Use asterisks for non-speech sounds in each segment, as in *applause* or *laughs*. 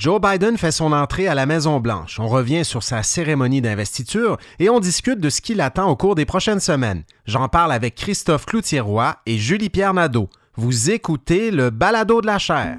Joe Biden fait son entrée à la Maison-Blanche. On revient sur sa cérémonie d'investiture et on discute de ce qui l'attend au cours des prochaines semaines. J'en parle avec Christophe Cloutieroy et Julie-Pierre Nadeau. Vous écoutez le balado de la chair.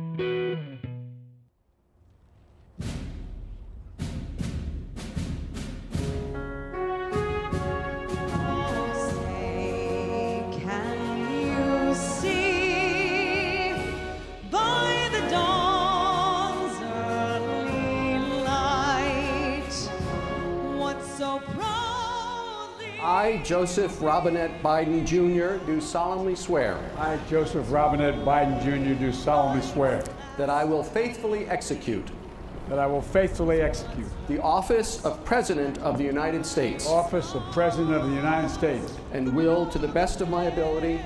Joseph Robinette Biden Jr., do solemnly swear. I, Joseph Robinette Biden Jr., do solemnly swear. That I will faithfully execute. That I will faithfully execute. The office of President of the United States. Office of President of the United States. And will, to the best of my ability.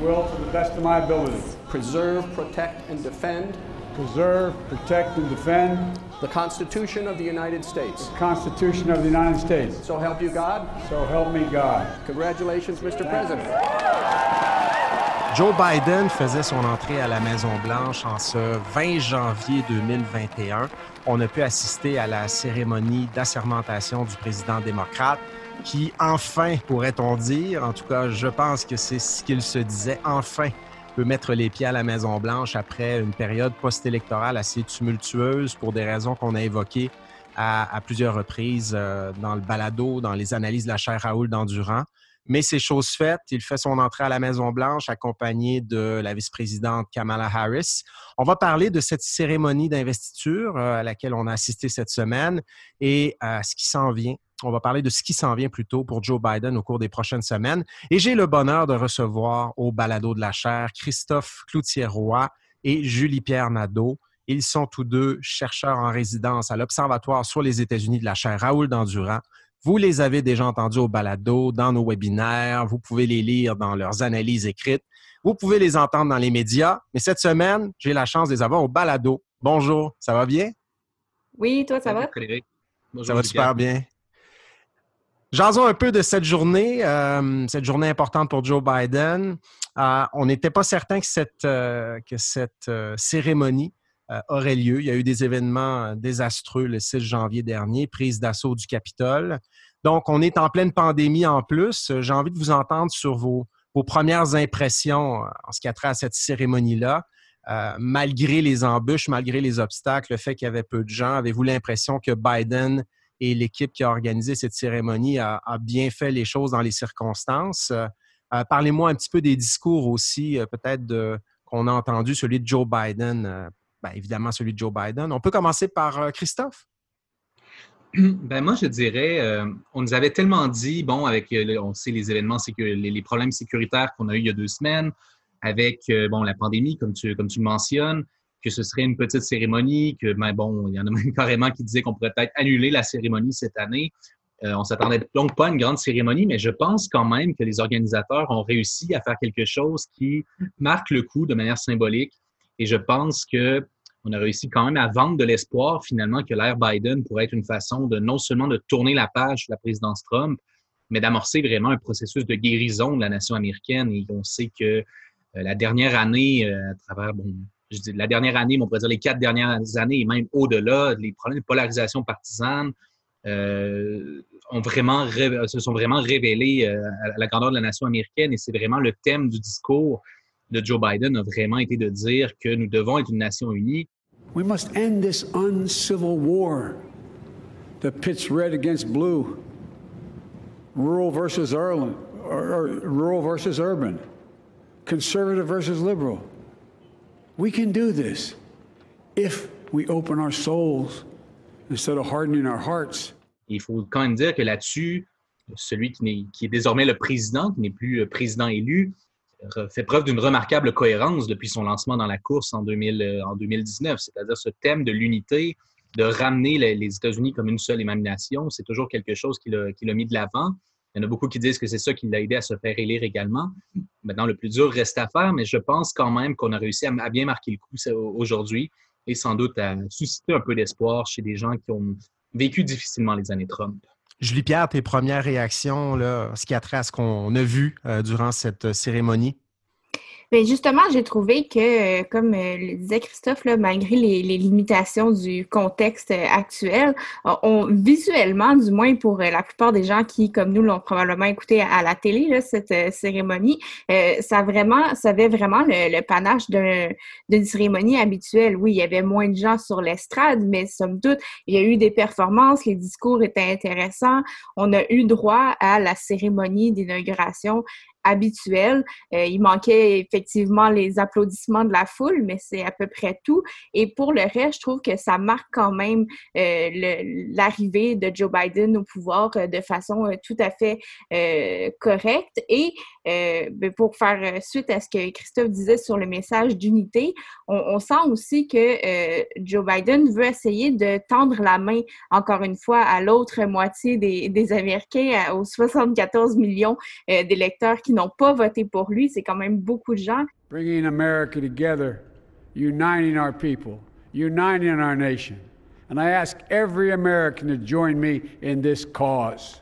Will, to the best of my ability. Preserve, protect, and defend. Preserve, protect, and defend. The Constitution of the United States. The Constitution of the United States. So help you God. So help me God. Congratulations, Mr. President. Joe Biden faisait son entrée à la Maison-Blanche en ce 20 janvier 2021. On a pu assister à la cérémonie d'assermentation du président démocrate qui, enfin, pourrait-on dire, en tout cas, je pense que c'est ce qu'il se disait, enfin, peut mettre les pieds à la Maison-Blanche après une période post-électorale assez tumultueuse pour des raisons qu'on a évoquées à, plusieurs reprises euh, dans le balado, dans les analyses de la chaire Raoul d'Endurant. Mais c'est chose faite. Il fait son entrée à la Maison-Blanche accompagné de la vice-présidente Kamala Harris. On va parler de cette cérémonie d'investiture euh, à laquelle on a assisté cette semaine et à ce qui s'en vient on va parler de ce qui s'en vient plutôt pour Joe Biden au cours des prochaines semaines. Et j'ai le bonheur de recevoir au balado de la chaire Christophe Cloutier-Roy et Julie-Pierre Nadeau. Ils sont tous deux chercheurs en résidence à l'Observatoire sur les États-Unis de la chaire Raoul Dandurand. Vous les avez déjà entendus au balado, dans nos webinaires. Vous pouvez les lire dans leurs analyses écrites. Vous pouvez les entendre dans les médias. Mais cette semaine, j'ai la chance de les avoir au balado. Bonjour, ça va bien? Oui, toi, ça va? ça va super bien. Jason un peu de cette journée, euh, cette journée importante pour Joe Biden. Euh, on n'était pas certain que cette, euh, cérémonie aurait lieu. Il y a eu des événements désastreux le 6 janvier dernier, prise d'assaut du Capitole. Donc, on est en pleine pandémie en plus. J'ai envie de vous entendre sur vos, vos premières impressions en ce qui a trait à cette cérémonie-là. malgré les embûches, malgré les obstacles, le fait qu'il y avait peu de gens, avez-vous l'impression que Biden et l'équipe qui a organisé cette cérémonie a, bien fait les choses dans les circonstances. Euh, euh, parlez-moi un petit peu des discours aussi, euh, peut-être qu'on a entendu, celui de Joe Biden, ben, évidemment celui de Joe Biden. On peut commencer par Christophe? *clears throat* Ben moi, je dirais, on nous avait tellement dit, bon, avec, on sait les événements, les problèmes sécuritaires qu'on a eu il y a deux semaines, avec, bon, la pandémie, comme tu, comme tu le mentionnes, que ce serait une petite cérémonie, que, ben bon, il y en a même *laughs* carrément qui disaient qu'on pourrait peut-être annuler la cérémonie cette année. Euh, on s'attendait donc pas à une grande cérémonie, mais je pense quand même que les organisateurs ont réussi à faire quelque chose qui marque le coup de manière symbolique. Et je pense que on a réussi quand même à vendre de l'espoir finalement que l'ère Biden pourrait être une façon de non seulement de tourner la page de la présidence Trump, mais d'amorcer vraiment un processus de guérison de la nation américaine. Et on sait que euh, la dernière année, euh, à travers bon, la dernière année, mais on pourrait dire les quatre dernières années et même au-delà, les problèmes de polarisation partisane euh, se sont vraiment révélés euh, à la grandeur de la nation américaine et c'est vraiment le thème du discours de Joe Biden a vraiment été de dire que nous devons être une nation unie. We must end this uncivil war that pits red against blue, rural versus urban, conservative versus liberal. We can do this if we open our souls instead of hardening our hearts. Il faut quand même dire que là-dessus, celui qui est, désormais le président, qui n'est plus euh, président élu, fait preuve d'une remarquable cohérence depuis son lancement dans la course en, 2000, euh, en 2019, c'est-à-dire ce thème de l'unité de ramener les, États-Unis comme une seule et même nation. C'est toujours quelque chose qu'il a, mis de l'avant. Il y en a beaucoup qui disent que c'est ça qui l'a aidé à se faire élire également. Maintenant, le plus dur reste à faire, mais je pense quand même qu'on a réussi à, bien marquer le coup aujourd'hui et sans doute à susciter un peu d'espoir chez des gens qui ont vécu difficilement les années Trump. Julie Pierre, tes premières réactions, ce qui a trait à ce qu'on a vu euh, durant cette cérémonie? Bien, justement, j'ai trouvé que, euh, comme euh, le disait Christophe, là, malgré les, limitations du contexte euh, actuel, on, visuellement, du moins pour la plupart des gens qui, comme nous, l'ont probablement écouté à, la télé, là, cette cérémonie, ça vraiment, ça avait vraiment le, panache d'une cérémonie habituelle. Oui, il y avait moins de gens sur l'estrade, mais somme toute, il y a eu des performances, les discours étaient intéressants. On a eu droit à la cérémonie d'inauguration habituel. Euh, il manquait effectivement les applaudissements de la foule, mais c'est à peu près tout. Et pour le reste, je trouve que ça marque quand même euh, l'arrivée de Joe Biden au pouvoir euh, de façon tout à fait correcte. Et ben, pour faire suite à ce que Christophe disait sur le message d'unité, on, sent aussi que Joe Biden veut essayer de tendre la main, encore une fois, à l'autre moitié des, des Américains, aux 74 millions d'électeurs qui n'ont pas voté pour lui. C'est quand même beaucoup de gens. Bringing America together, uniting our people, uniting our nation. And I ask every American to join me in this cause.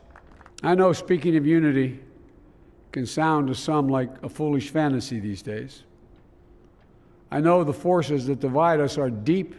I know speaking of unity can sound to some like a foolish fantasy these days. I know the forces that divide us are deep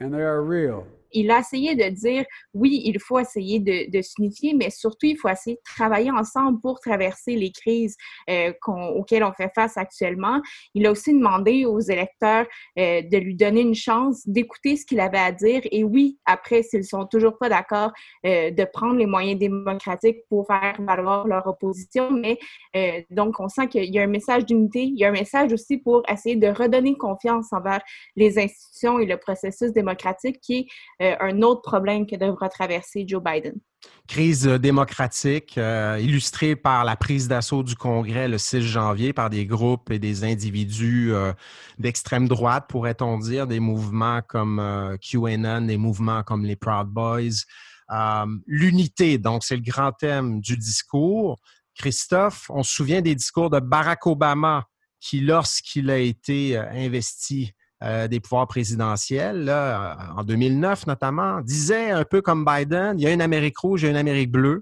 and they are real. Il a essayé de dire, oui, il faut essayer de, s'unifier, mais surtout, il faut essayer de travailler ensemble pour traverser les crises euh, auxquelles on fait face actuellement. Il a aussi demandé aux électeurs euh, de lui donner une chance d'écouter ce qu'il avait à dire. Et oui, après, s'ils sont toujours pas d'accord, euh, de prendre les moyens démocratiques pour faire valoir leur opposition. Mais donc, on sent qu'il y a un message d'unité. Il y a un message aussi pour essayer de redonner confiance envers les institutions et le processus démocratique qui est euh, un autre problème que devra traverser Joe Biden. Crise démocratique euh, illustrée par la prise d'assaut du Congrès le 6 janvier par des groupes et des individus euh, d'extrême droite, pourrait-on dire, des mouvements comme QAnon, des mouvements comme les Proud Boys. L'unité, donc, c'est le grand thème du discours. Christophe, on se souvient des discours de Barack Obama qui, lorsqu'il a été investi euh, des pouvoirs présidentiels, là, en 2009 notamment, disait un peu comme Biden, il y a une Amérique rouge et une Amérique bleue.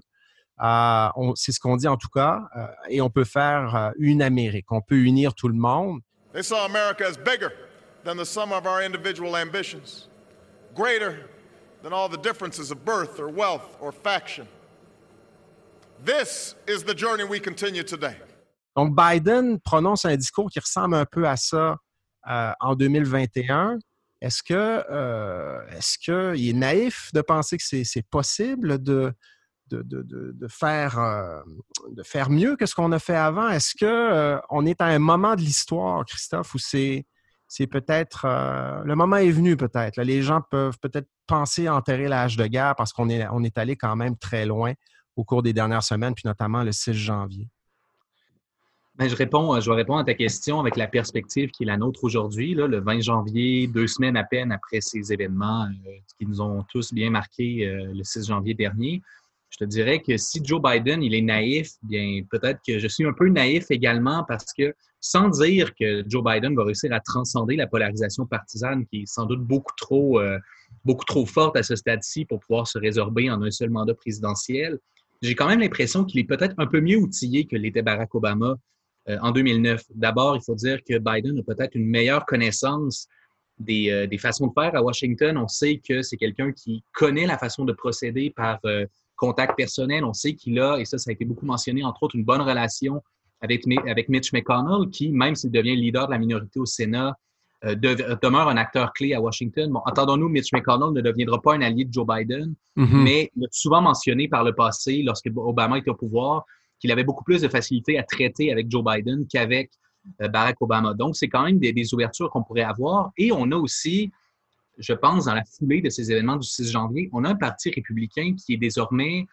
Euh, c'est ce qu'on dit en tout cas, euh, et on peut faire euh, une Amérique, on peut unir tout le monde. They saw America as bigger than the sum of our individual ambitions, greater than all the differences of birth or wealth or faction. This is the journey we continue today. Donc Biden prononce un discours qui ressemble un peu à ça euh, en 2021. Est-ce que euh, est-ce qu'il est naïf de penser que c'est possible euh, de faire mieux que ce qu'on a fait avant? Est-ce qu'on on est à un moment de l'histoire, Christophe, où c'est peut-être le moment est venu peut-être. Les gens peuvent peut-être penser enterrer l'âge de guerre parce qu'on est, est allé quand même très loin au cours des dernières semaines, puis notamment le 6 janvier. Ben, je réponds, je vais répondre à ta question avec la perspective qui est la nôtre aujourd'hui, le 20 janvier, deux semaines à peine après ces événements euh, qui nous ont tous bien marqués euh, le 6 janvier dernier. Je te dirais que si Joe Biden il est naïf, bien peut-être que je suis un peu naïf également parce que sans dire que Joe Biden va réussir à transcender la polarisation partisane qui est sans doute beaucoup trop, euh, beaucoup trop forte à ce stade-ci pour pouvoir se résorber en un seul mandat présidentiel, j'ai quand même l'impression qu'il est peut-être un peu mieux outillé que l'était Barack Obama euh, en 2009. D'abord, il faut dire que Biden a peut-être une meilleure connaissance des, euh, des, façons de faire à Washington. On sait que c'est quelqu'un qui connaît la façon de procéder par euh, contact personnel. On sait qu'il a, et ça, ça a été beaucoup mentionné, entre autres, une bonne relation avec, avec Mitch McConnell, qui, même s'il devient leader de la minorité au Sénat, demeure un acteur clé à Washington. Bon, entendons-nous, Mitch McConnell ne deviendra pas un allié de Joe Biden, mm-hmm. mais il a souvent mentionné par le passé, lorsque Obama était au pouvoir, qu'il avait beaucoup plus de facilité à traiter avec Joe Biden qu'avec euh, Barack Obama. Donc, c'est quand même des, ouvertures qu'on pourrait avoir. Et on a aussi, je pense, dans la foulée de ces événements du 6 janvier, on a un parti républicain qui est désormais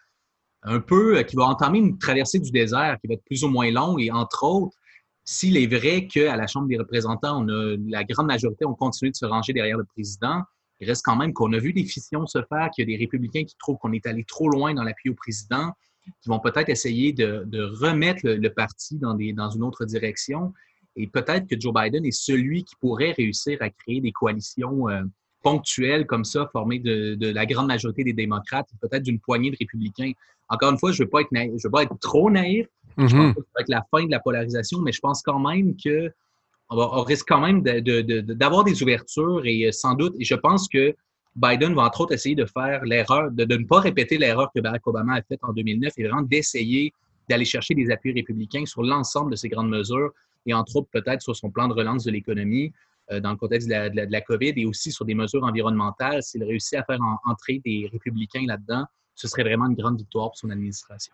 un peu, euh, qui va entamer une traversée du désert qui va être plus ou moins longue. Et entre autres, s'il est vrai qu'à la Chambre des représentants, on a, la grande majorité ont continué de se ranger derrière le président, il reste quand même qu'on a vu des fissions se faire, qu'il y a des républicains qui trouvent qu'on est allé trop loin dans l'appui au président, qui vont peut-être essayer de, remettre le, parti dans, des, dans une autre direction. Et peut-être que Joe Biden est celui qui pourrait réussir à créer des coalitions euh, ponctuelles comme ça, formées de, de, la grande majorité des démocrates, peut-être d'une poignée de républicains. Encore une fois, je ne veux, pas être je veux pas être trop naïf. Je pense mhm. que ça va être la fin de la polarisation, mais je pense quand même que on, risque quand même d'avoir des ouvertures et euh, sans doute, et je pense que Biden va entre autres essayer de faire l'erreur, de, ne pas répéter l'erreur que Barack Obama a faite en 2009 et vraiment d'essayer d'aller chercher des appuis républicains sur l'ensemble de ces grandes mesures et entre autres peut-être sur son plan de relance de l'économie euh, dans le contexte de la, COVID et aussi sur des mesures environnementales. S'il réussit à faire entrer des républicains là-dedans, ce serait vraiment une grande victoire pour son administration.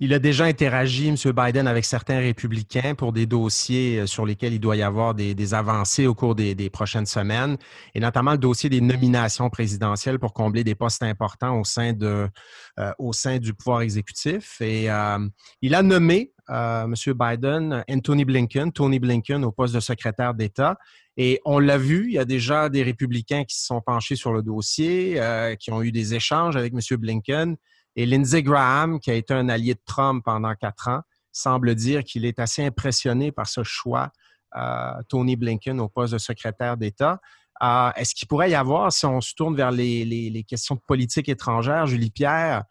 Il a déjà interagi, M. Biden, avec certains républicains pour des dossiers euh, sur lesquels il doit y avoir des, avancées au cours des, prochaines semaines, et notamment le dossier des nominations présidentielles pour combler des postes importants au sein, euh, du pouvoir exécutif. Et euh, il a nommé, M. Biden, Anthony Blinken, Tony Blinken, au poste de secrétaire d'État. Et on l'a vu, il y a déjà des républicains qui se sont penchés sur le dossier, qui ont eu des échanges avec M. Blinken. Et Lindsey Graham, qui a été un allié de Trump pendant quatre ans, semble dire qu'il est assez impressionné par ce choix, euh, Tony Blinken au poste de secrétaire d'État. Euh, est-ce qu'il pourrait y avoir, si on se tourne vers les, questions de politique étrangère, Julie Pierre,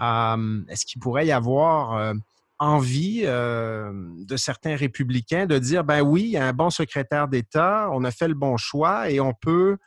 euh, est-ce qu'il pourrait y avoir envie de certains républicains de dire, ben oui, il y a un bon secrétaire d'État, on a fait le bon choix et on peut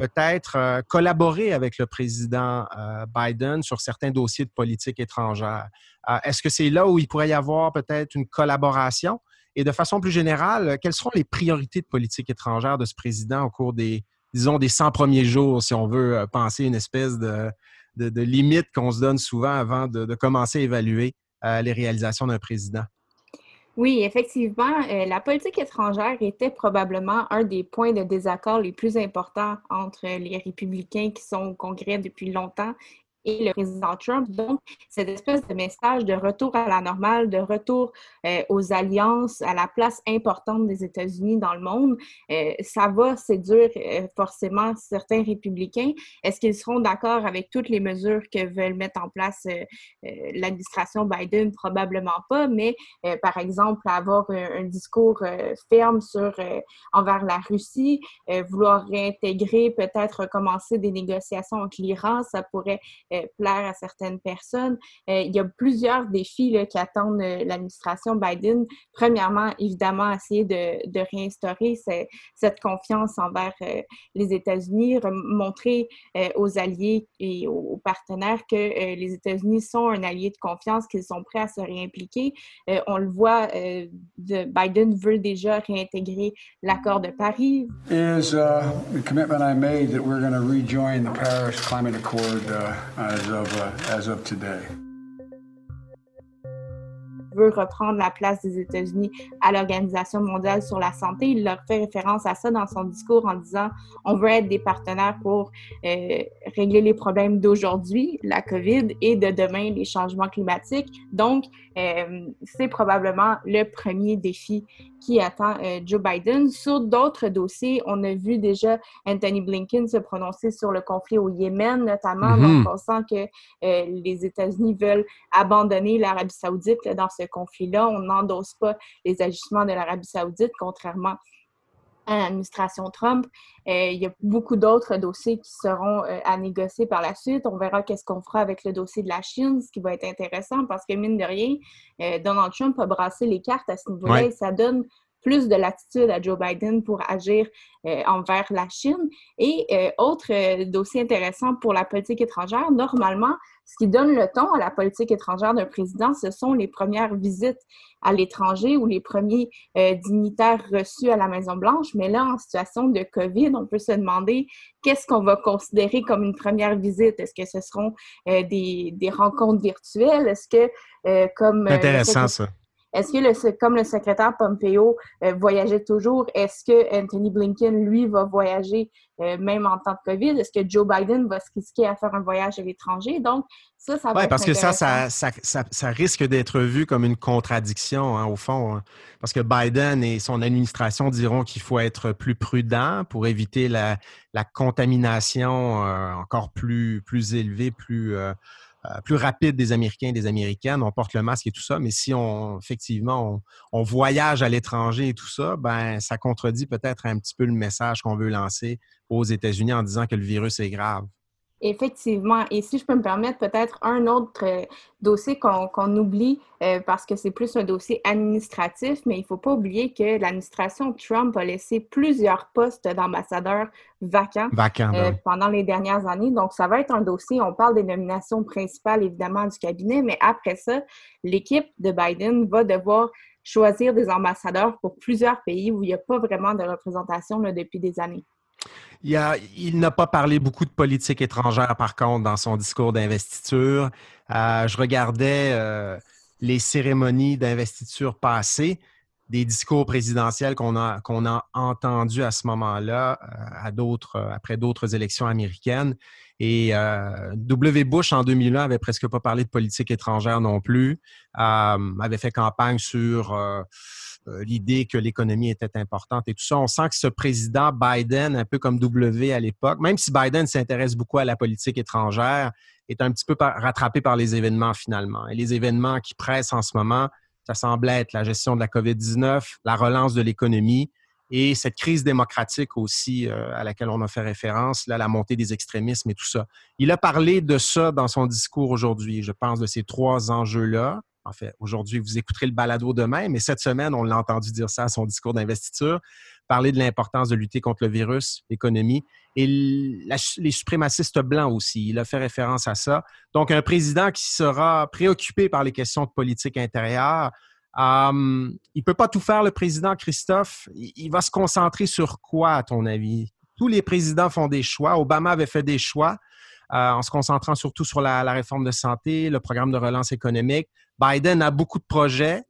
peut-être euh, collaborer avec le président euh, Biden sur certains dossiers de politique étrangère. Euh, est-ce que c'est là où il pourrait y avoir peut-être une collaboration? Et de façon plus générale, quelles seront les priorités de politique étrangère de ce président au cours des, disons, des 100 premiers jours, si on veut penser une espèce de, de, limite qu'on se donne souvent avant de commencer à évaluer les réalisations d'un président? Oui, effectivement, euh, la politique étrangère était probablement un des points de désaccord les plus importants entre les républicains qui sont au Congrès depuis longtemps et le président Trump. Donc, cette espèce de message de retour à la normale, de retour euh, aux alliances, à la place importante des États-Unis dans le monde, euh, ça va séduire euh, forcément certains républicains. Est-ce qu'ils seront d'accord avec toutes les mesures que veulent mettre en place l'administration Biden? Probablement pas, mais par exemple, avoir un, discours ferme envers la Russie, vouloir réintégrer, peut-être commencer des négociations avec l'Iran, ça pourrait plaire à certaines personnes. Euh, il y a plusieurs défis qui attendent euh, l'administration Biden. Premièrement, évidemment, essayer de, réinstaurer cette confiance envers les États-Unis, montrer aux alliés et aux partenaires que les États-Unis sont un allié de confiance, qu'ils sont prêts à se réimpliquer. on le voit, de Biden veut déjà réintégrer l'accord de Paris. As of, uh, as veut reprendre la place des États-Unis à l'Organisation mondiale sur la santé. Il leur fait référence à ça dans son discours en disant on veut être des partenaires pour euh, régler les problèmes d'aujourd'hui, la COVID, et de demain, les changements climatiques. Donc, euh, c'est probablement le premier défi qui attend euh, Joe Biden. Sur d'autres dossiers, on a vu déjà Anthony Blinken se prononcer sur le conflit au Yémen, notamment. Donc, on sent que les États-Unis veulent abandonner l'Arabie saoudite dans ce conflit-là. On n'endosse pas les agissements de l'Arabie saoudite, contrairement à l'administration Trump. Euh, il y a beaucoup d'autres dossiers qui seront euh, à négocier par la suite. On verra qu'est-ce qu'on fera avec le dossier de la Chine, ce qui va être intéressant parce que, mine de rien, euh, Donald Trump a brassé les cartes à ce niveau-là et ça donne plus de latitude à Joe Biden pour agir euh, envers la Chine. Et euh, autre euh, dossier intéressant pour la politique étrangère, normalement, ce qui donne le ton à la politique étrangère d'un président, ce sont les premières visites à l'étranger ou les premiers dignitaires reçus à la Maison-Blanche. Mais là, en situation de COVID, on peut se demander qu'est-ce qu'on va considérer comme une première visite? Est-ce que ce seront des, des, rencontres virtuelles? Est-ce que, comme... Intéressant, ça Est-ce que, le, comme le secrétaire Pompeo euh, voyageait toujours, est-ce que Anthony Blinken, lui, va voyager euh, même en temps de COVID? Est-ce que Joe Biden va se risquer à faire un voyage à l'étranger? Donc, ça, ça va Oui, parce que ça ça, ça, ça, risque d'être vu comme une contradiction, hein, au fond. Hein. Parce que Biden et son administration diront qu'il faut être plus prudent pour éviter la, la contamination euh, encore plus, plus élevée, plus plus rapide des Américains et des Américaines. On porte le masque et tout ça, mais si on effectivement on, voyage à l'étranger et tout ça, ben ça contredit peut-être un petit peu le message qu'on veut lancer aux États-Unis en disant que le virus est grave. Effectivement. Et si je peux me permettre, peut-être un autre euh, dossier qu'on oublie euh, parce que c'est plus un dossier administratif, mais il ne faut pas oublier que l'administration Trump a laissé plusieurs postes d'ambassadeurs vacants, ben euh, pendant les dernières années. Donc, ça va être un dossier. On parle des nominations principales, évidemment, du cabinet, mais après ça, l'équipe de Biden va devoir choisir des ambassadeurs pour plusieurs pays où il n'y a pas vraiment de représentation depuis des années. Il, n'a pas parlé beaucoup de politique étrangère, par contre, dans son discours d'investiture. Euh, je regardais euh, les cérémonies d'investiture passées, des discours présidentiels qu'on a, qu'on a entendus à ce moment-là, euh, à d'autres, après d'autres élections américaines. Et W. Bush, en 2001, avait presque pas parlé de politique étrangère non plus, avait fait campagne sur l'idée que l'économie était importante et tout ça. On sent que ce président Biden, un peu comme W à l'époque, même si Biden s'intéresse beaucoup à la politique étrangère, est un petit peu rattrapé par les événements finalement. Et les événements qui pressent en ce moment, ça semble être la gestion de la COVID-19, la relance de l'économie et cette crise démocratique aussi euh, à laquelle on a fait référence, là, la montée des extrémismes et tout ça. Il a parlé de ça dans son discours aujourd'hui, je pense, de ces trois enjeux-là. En fait, aujourd'hui, vous écouterez le balado demain, mais cette semaine, on l'a entendu dire ça à son discours d'investiture, parler de l'importance de lutter contre le virus, l'économie et les suprémacistes blancs aussi. Il a fait référence à ça. Donc, un président qui sera préoccupé par les questions de politique intérieure. Hum, il ne peut pas tout faire, le président Christophe. Il, va se concentrer sur quoi, à ton avis? Tous les présidents font des choix. Obama avait fait des choix. Euh, en se concentrant surtout sur la, réforme de santé, le programme de relance économique. Biden a beaucoup de projets.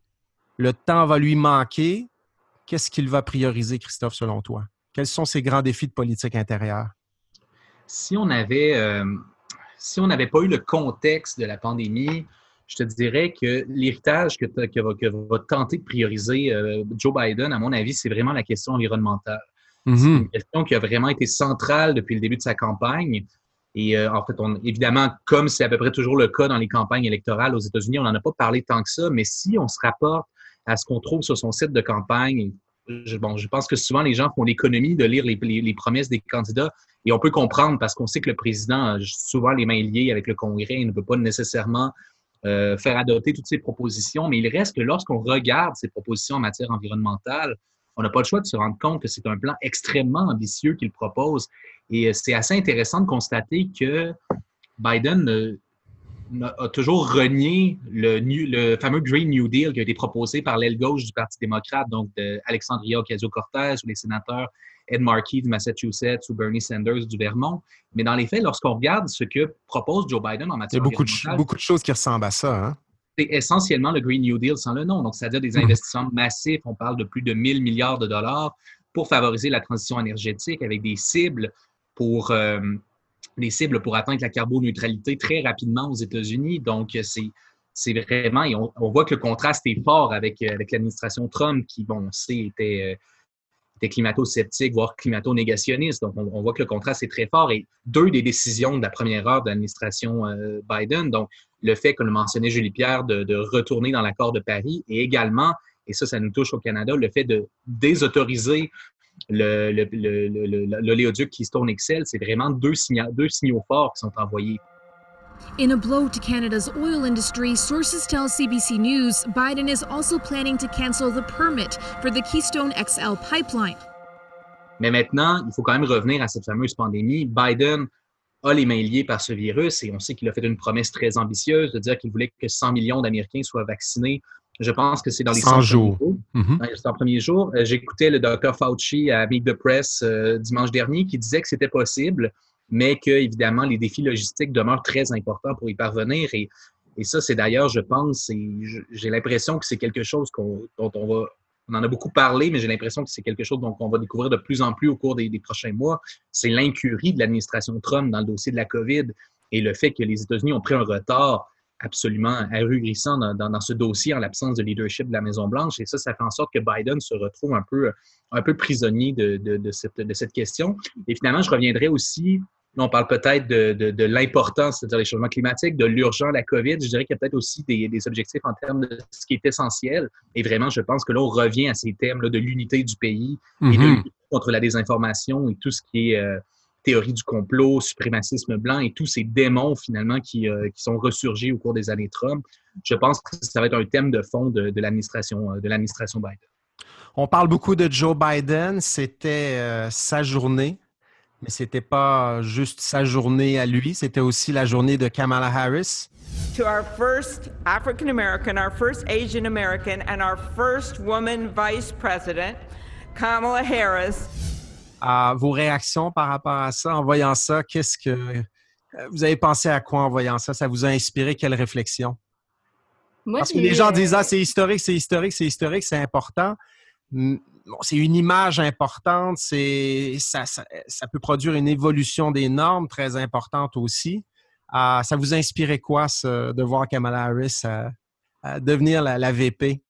Le temps va lui manquer. Qu'est-ce qu'il va prioriser, Christophe, selon toi? Quels sont ses grands défis de politique intérieure? Si on avait, euh, si on n'avait pas eu le contexte de la pandémie, je te dirais que l'héritage que, que, va tenter de prioriser euh, Joe Biden, à mon avis, c'est vraiment la question environnementale. C'est mm-hmm. une question qui a vraiment été centrale depuis le début de sa campagne. Et euh, en fait, on, évidemment, comme c'est à peu près toujours le cas dans les campagnes électorales aux États-Unis, on n'en a pas parlé tant que ça, mais si on se rapporte à ce qu'on trouve sur son site de campagne, je, bon, je pense que souvent les gens font l'économie de lire les, promesses des candidats et on peut comprendre parce qu'on sait que le président a souvent les mains liées avec le Congrès et ne peut pas nécessairement euh, faire adopter toutes ses propositions, mais il reste que lorsqu'on regarde ces propositions en matière environnementale, on n'a pas le choix de se rendre compte que c'est un plan extrêmement ambitieux qu'il propose. Et euh, c'est assez intéressant de constater que Biden a toujours renié le, fameux Green New Deal qui a été proposé par l'aile gauche du Parti démocrate, donc d'Alexandria Ocasio-Cortez ou les sénateurs Ed Markey du Massachusetts ou Bernie Sanders du Vermont. Mais dans les faits, lorsqu'on regarde ce que propose Joe Biden en matière Il y a beaucoup, de, beaucoup de choses qui ressemblent à ça. Hein? c'est essentiellement le Green New Deal sans le nom. Donc, c'est-à-dire des mhm. investissements massifs. On parle de plus de 1000 milliards de dollars pour favoriser la transition énergétique avec des cibles pour, euh, des cibles pour atteindre la carboneutralité très rapidement aux États-Unis. Donc, c'est, c'est vraiment, et on, voit que le contraste est fort avec, avec l'administration Trump qui, bon, on était, euh, climato-sceptique, voire climato-négationniste. Donc, on, voit que le contraste est très fort. Et deux des décisions de la première heure de l'administration euh, Biden, donc le fait, comme le mentionnait Julie Pierre, de, retourner dans l'accord de Paris et également, et ça, ça nous touche au Canada, le fait de désautoriser l'oléoduc le, Keystone XL, c'est vraiment deux, deux signaux forts qui sont envoyés. In a blow to Canada's oil industry, sources tell CBC News Biden is also planning to cancel the permit for the Keystone XL pipeline. Mais maintenant, il faut quand même revenir à cette fameuse pandémie. Biden a les mains liées par ce virus et on sait qu'il a fait une promesse très ambitieuse de dire qu'il voulait que 100 millions d'Américains soient vaccinés. Je pense que c'est dans les 100, jours. Dans les 100 premiers jours. Euh, j'écoutais le Dr. Fauci à Meet the Press euh, dimanche dernier qui disait que c'était possible, mais que, évidemment, les défis logistiques demeurent très importants pour y parvenir. Et, Et ça, c'est d'ailleurs, je pense, j'ai l'impression que c'est quelque chose dont on va, on en a beaucoup parlé, mais j'ai l'impression que c'est quelque chose dont on va découvrir de plus en plus au cours des, prochains mois. C'est l'incurie de l'administration Trump dans le dossier de la COVID et le fait que les États-Unis ont pris un retard absolument ahurissant dans, dans, ce dossier en l'absence de leadership de la Maison-Blanche. Et ça, ça fait en sorte que Biden se retrouve un peu, un peu prisonnier de, de, de, cette, de cette question. Et finalement, je reviendrai aussi on parle peut-être de, l'importance, c'est-à-dire les changements climatiques, de l'urgent, la COVID. Je dirais qu'il y a peut-être aussi des, des, objectifs en termes de ce qui est essentiel. Et vraiment, je pense que là, on revient à ces thèmes là, de l'unité du pays et de mm-hmm. contre la désinformation et tout ce qui est euh, théorie du complot, suprémacisme blanc et tous ces démons finalement qui, euh, qui, sont ressurgis au cours des années Trump. Je pense que ça va être un thème de fond de, de l'administration euh, de l'administration Biden. On parle beaucoup de Joe Biden. C'était sa journée mais ce n'était pas juste sa journée à lui, c'était aussi la journée de Kamala Harris. To our first African American, our first Asian American, and our first woman vice president, Kamala Harris. À vos réactions par rapport à ça, en voyant ça, qu'est-ce que euh, vous avez pensé à quoi en voyant ça? Ça vous a inspiré? Quelle réflexion? Parce que les gens disent Ah, c'est historique, c'est historique, c'est historique, c'est important c'est une image importante, c'est ça, ça, peut produire une évolution des normes très importante aussi. Ah, ça vous inspirait quoi de voir Kamala Harris devenir la, VP?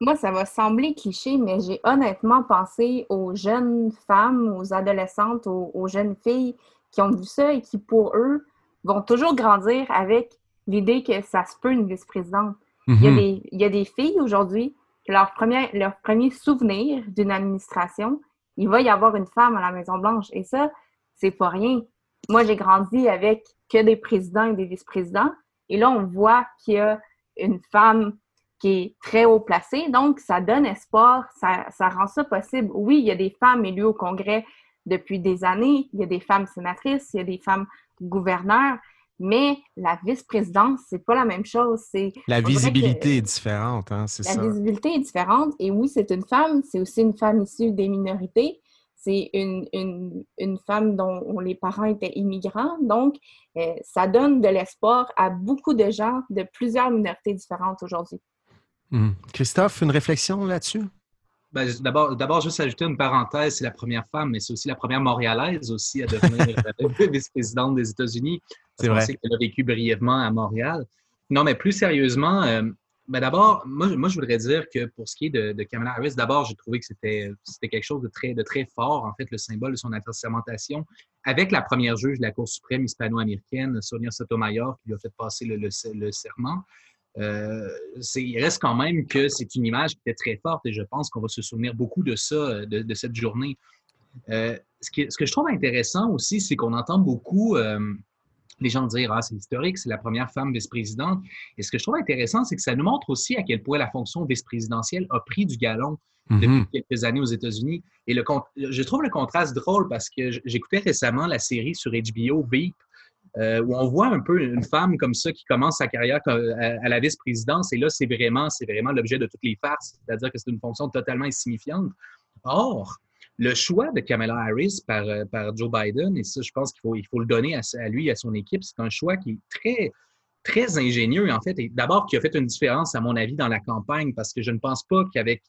Moi, ça va sembler cliché, mais j'ai honnêtement pensé aux jeunes femmes, aux adolescentes, aux, jeunes filles qui ont vu ça et qui, pour eux, vont toujours grandir avec l'idée que ça se peut une vice-présidente. il, il y a des filles aujourd'hui leur premier, leur premier souvenir d'une administration, il va y avoir une femme à la Maison-Blanche. Et ça, c'est pas rien. Moi, j'ai grandi avec que des présidents et des vice-présidents. Et là, on voit qu'il y a une femme qui est très haut placée. Donc, ça donne espoir, ça, ça rend ça possible. Oui, il y a des femmes élues au Congrès depuis des années, il y a des femmes sénatrices, il y a des femmes gouverneurs, mais la vice-présidence, c'est pas la même chose. C'est la visibilité est différente, hein, c'est ça. La visibilité est différente. Et oui, c'est une femme, c'est aussi une femme issue des minorités. C'est une, une, une, femme dont les parents étaient immigrants. Donc, euh, ça donne de l'espoir à beaucoup de gens de plusieurs minorités différentes aujourd'hui. Hum. Christophe, une réflexion là-dessus? Ben, d'abord, d'abord, juste ajouter une parenthèse, c'est la première femme, mais c'est aussi la première montréalaise aussi à devenir *laughs* vice-présidente des États-Unis. C'est vrai. qu'elle a vécu brièvement à Montréal. Non, mais plus sérieusement, euh, ben d'abord, moi, moi, je voudrais dire que pour ce qui est de, Kamala Harris, d'abord, j'ai trouvé que c'était, c'était quelque chose de très, de très fort, en fait, le symbole de son assermentation, avec la première juge de la Cour suprême hispano-américaine, Sonia Sotomayor, qui lui a fait passer le, le serment. Euh, il reste quand même que c'est une image qui était très forte et je pense qu'on va se souvenir beaucoup de ça, de, cette journée. Euh, ce, que je trouve intéressant aussi, c'est qu'on entend beaucoup euh, les gens dire Ah, c'est historique, c'est la première femme vice-présidente. Et ce que je trouve intéressant, c'est que ça nous montre aussi à quel point la fonction vice-présidentielle a pris du galon depuis mm-hmm. quelques années aux États-Unis. Et le, je trouve le contraste drôle parce que j'écoutais récemment la série sur HBO Veep euh, où on voit un peu une femme comme ça qui commence sa carrière à, la vice-présidence. Et là, c'est vraiment, c'est vraiment l'objet de toutes les farces, c'est-à-dire que c'est une fonction totalement insignifiante. Or, le choix de Kamala Harris par, euh, par Joe Biden, et ça, je pense qu'il faut, il faut le donner à, lui et à son équipe, c'est un choix qui est très, très ingénieux, en fait, et d'abord qui a fait une différence, à mon avis, dans la campagne, parce que je ne pense pas qu'avec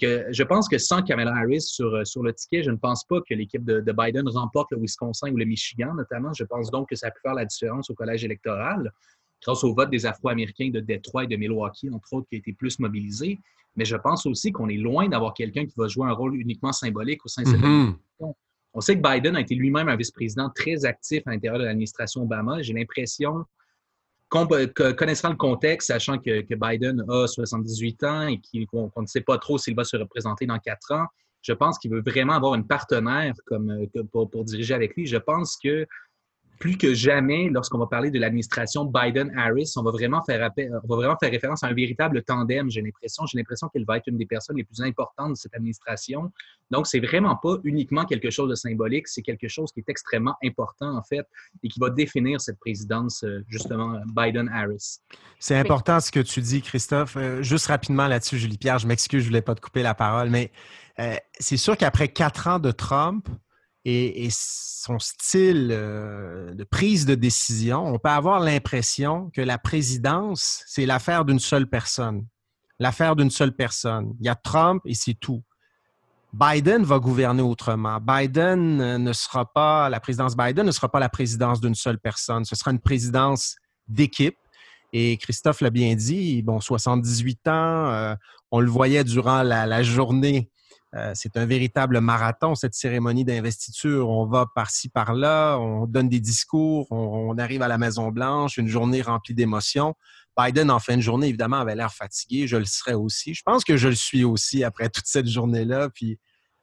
que je pense que sans Kamala Harris sur, euh, sur le ticket, je ne pense pas que l'équipe de, Biden remporte le Wisconsin ou le Michigan, notamment. Je pense donc que ça a pu faire la différence au collège électoral grâce au vote des Afro-Américains de Détroit et de Milwaukee, entre autres, qui a été plus mobilisé. Mais je pense aussi qu'on est loin d'avoir quelqu'un qui va jouer un rôle uniquement symbolique au sein de cette mm-hmm. On sait que Biden a été lui-même un vice-président très actif à l'intérieur de l'administration Obama. J'ai l'impression connaissant le contexte, sachant que, Biden a 78 ans et qu'on ne sait pas trop s'il va se représenter dans quatre ans, je pense qu'il veut vraiment avoir une partenaire comme, pour, pour, diriger avec lui. Je pense que plus que jamais, lorsqu'on va parler de l'administration Biden-Harris, on va vraiment faire on va vraiment faire référence à un véritable tandem. J'ai l'impression, j'ai l'impression qu'elle va être une des personnes les plus importantes de cette administration. Donc, c'est vraiment pas uniquement quelque chose de symbolique, c'est quelque chose qui est extrêmement important en fait et qui va définir cette présidence euh, justement Biden-Harris. C'est important ce que tu dis, Christophe. Euh, juste rapidement là-dessus, Julie Pierre, je m'excuse, je voulais pas te couper la parole, mais euh, c'est sûr qu'après quatre ans de Trump, et, son style euh, de prise de décision, on peut avoir l'impression que la présidence, c'est l'affaire d'une seule personne. L'affaire d'une seule personne. Il y a Trump et c'est tout. Biden va gouverner autrement. Biden ne sera pas, la présidence Biden ne sera pas la présidence d'une seule personne. Ce sera une présidence d'équipe. Et Christophe l'a bien dit, bon, 78 ans, euh, on le voyait durant la journée euh, c'est un véritable marathon, cette cérémonie d'investiture. On va par-ci, par-là, on donne des discours, on, arrive à la Maison-Blanche, une journée remplie d'émotions. Biden, en fin de journée, évidemment, avait l'air fatigué. Je le serais aussi. Je pense que je le suis aussi après toute cette journée-là, puis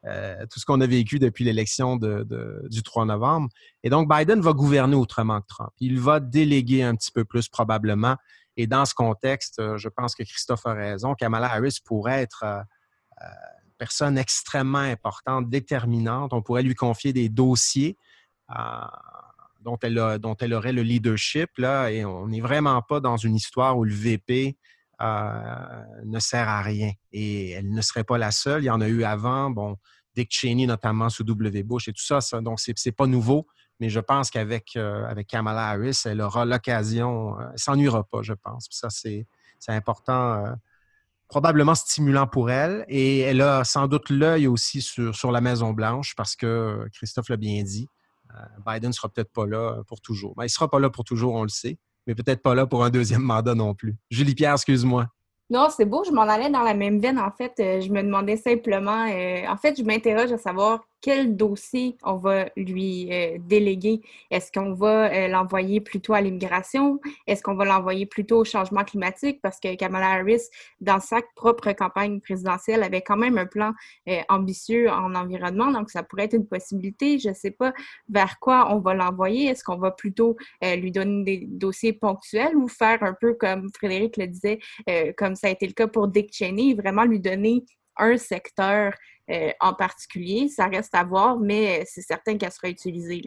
euh, tout ce qu'on a vécu depuis l'élection du 3 novembre. Et donc, Biden va gouverner autrement que Trump. Il va déléguer un petit peu plus probablement. Et dans ce contexte, euh, je pense que Christophe a raison. Kamala Harris pourrait être personne extrêmement importante, déterminante. On pourrait lui confier des dossiers euh, dont, elle aurait le leadership. Et on n'est vraiment pas dans une histoire où le VP euh, ne sert à rien. Et elle ne serait pas la seule. Il y en a eu avant. Bon, Dick Cheney, notamment sous W. Bush et tout ça. donc, ce n'est pas nouveau. Mais je pense qu'avec euh, Kamala Harris, elle aura l'occasion. elle s'ennuiera pas, je pense. ça, c'est important probablement stimulant pour elle. Et elle a sans doute l'œil aussi sur, sur la Maison-Blanche parce que Christophe l'a bien dit. Euh, Biden ne sera peut-être pas là pour toujours. Ben, il ne sera pas là pour toujours, on le sait, mais peut-être pas là pour un deuxième *laughs* mandat non plus. Julie Pierre, excuse-moi. Non, c'est beau, je m'en allais dans la même veine. En fait, euh, je me demandais simplement, euh, en fait, je m'interroge à savoir quel dossier on va lui euh, déléguer. Est-ce qu'on va euh, l'envoyer plutôt à l'immigration? Est-ce qu'on va l'envoyer plutôt au changement climatique? Parce que Kamala Harris, dans sa propre campagne présidentielle, avait quand même un plan euh, ambitieux en environnement, donc ça pourrait être une possibilité. Je ne sais pas vers quoi on va l'envoyer. Est-ce qu'on va plutôt lui donner des dossiers ponctuels ou faire un peu comme Frédéric le disait, comme ça a été le cas pour Dick Cheney, vraiment lui donner un secteur euh, en particulier. Ça reste à voir, mais c'est certain qu'elle sera utilisée.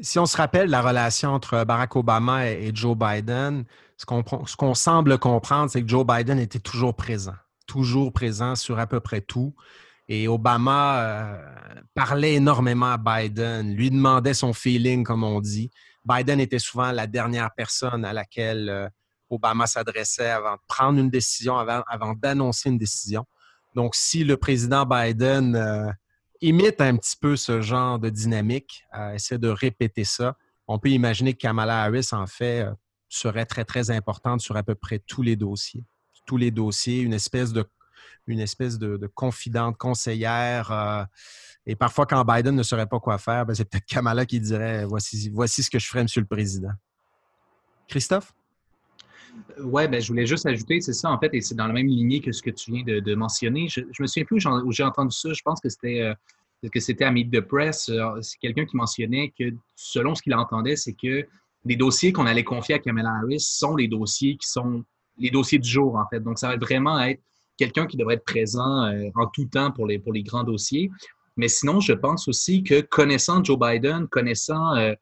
Si on se rappelle la relation entre Barack Obama et Joe Biden, ce qu'on semble comprendre, c'est que Joe Biden était toujours présent, toujours présent sur à peu près tout. Et Obama euh, parlait énormément à Biden, lui demandait son feeling, comme on dit. Biden était souvent la dernière personne à laquelle euh, Obama s'adressait avant de prendre une décision, avant d'annoncer une décision. Donc, si le président Biden euh, imite un petit peu ce genre de dynamique, euh, essaie de répéter ça, on peut imaginer que Kamala Harris, en fait, euh, serait très, très importante sur à peu près tous les dossiers. Tous les dossiers, une espèce de, une espèce de, confidente, conseillère. et parfois, quand Biden ne saurait pas quoi faire, ben, c'est peut-être Kamala qui dirait voici, voici ce que je ferai, Monsieur le Président. Christophe? Oui, ben, je voulais juste ajouter, c'est ça, en fait, et c'est dans la même lignée que ce que tu viens de, mentionner. Je, me souviens plus où j'ai entendu ça. Je pense que c'était euh, que c'était à Meet the c'est quelqu'un qui mentionnait que, selon ce qu'il entendait, c'est que les dossiers qu'on allait confier à Kamala Harris sont les dossiers qui sont les dossiers du jour, en fait. Donc, ça va vraiment être quelqu'un qui devrait être présent euh, en tout temps pour les, pour les grands dossiers. Mais sinon, je pense aussi que connaissant Joe Biden, connaissant euh,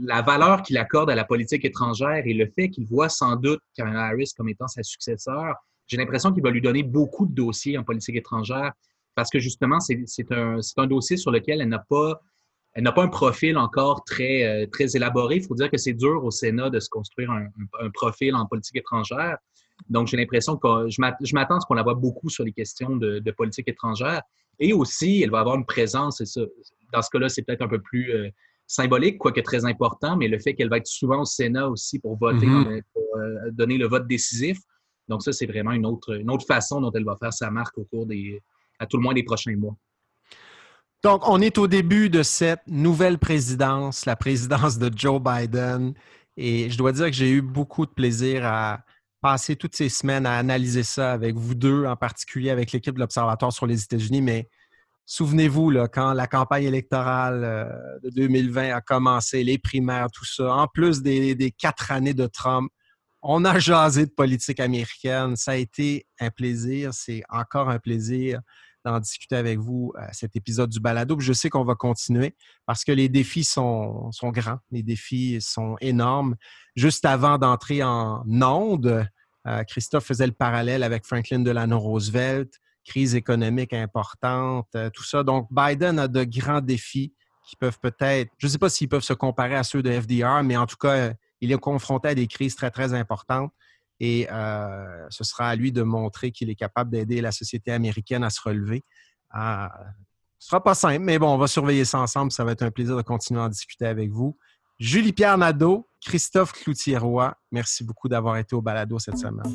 la valeur qu'il accorde à la politique étrangère et le fait qu'il voit sans doute Kamala Harris comme étant sa successeur, j'ai l'impression qu'il va lui donner beaucoup de dossiers en politique étrangère parce que justement, c'est un, dossier sur lequel elle n'a pas, un profil encore très, euh, très élaboré. Il faut dire que c'est dur au Sénat de se construire un, profil en politique étrangère. Donc, j'ai l'impression que je m'attends à ce qu'on la voit beaucoup sur les questions de, politique étrangère. Et aussi, elle va avoir une présence, et dans ce cas-là, c'est peut-être un peu plus euh, symbolique, quoique très important, mais le fait qu'elle va être souvent au Sénat aussi pour voter, mm-hmm. pour euh, donner le vote décisif. Donc ça, c'est vraiment une autre, une autre façon dont elle va faire sa marque au cours des, à tout le moins des prochains mois. Donc, on est au début de cette nouvelle présidence, la présidence de Joe Biden. Et je dois dire que j'ai eu beaucoup de plaisir à passer toutes ces semaines à analyser ça avec vous deux, en particulier avec l'équipe de l'Observatoire sur les États-Unis, mais Souvenez-vous, quand la campagne électorale euh, de 2020 a commencé, les primaires, tout ça, en plus des, quatre années de Trump, on a jasé de politique américaine. Ça a été un plaisir. C'est encore un plaisir d'en discuter avec vous à cet épisode du balado. je sais qu'on va continuer parce que les défis sont, grands, les défis sont énormes. Juste avant d'entrer en onde, euh, Christophe faisait le parallèle avec Franklin Delano Roosevelt crise économique importante, euh, tout ça. Donc, Biden a de grands défis qui peuvent peut-être, je ne sais pas s'ils peuvent se comparer à ceux de FDR, mais en tout cas, il est confronté à des crises très, très importantes. Et euh, ce sera à lui de montrer qu'il est capable d'aider la société américaine à se relever. ce ne sera pas simple, mais bon, on va surveiller ça ensemble. Ça va être un plaisir de continuer à en discuter avec vous. Julie-Pierre Nadeau, Christophe Cloutier-Roy, merci beaucoup d'avoir été au balado cette semaine.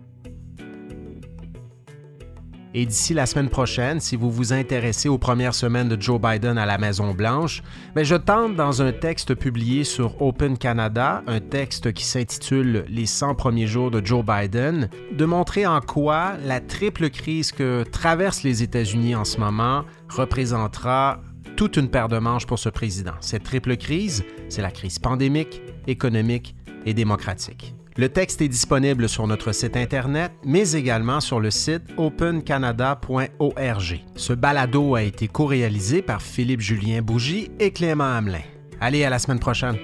Et d'ici la semaine prochaine, si vous vous intéressez aux premières semaines de Joe Biden à la Maison-Blanche, mais ben, je tente dans un texte publié sur Open Canada, un texte qui s'intitule Les 100 premiers jours de Joe Biden, de montrer en quoi la triple crise que traversent les États-Unis en ce moment représentera toute une paire de manches pour ce président. Cette triple crise, c'est la crise pandémique, économique et démocratique. Le texte est disponible sur notre site Internet, mais également sur le site opencanada.org. Ce balado a été co-réalisé par Philippe Julien Bougie et Clément Hamelin. Allez, à la semaine prochaine.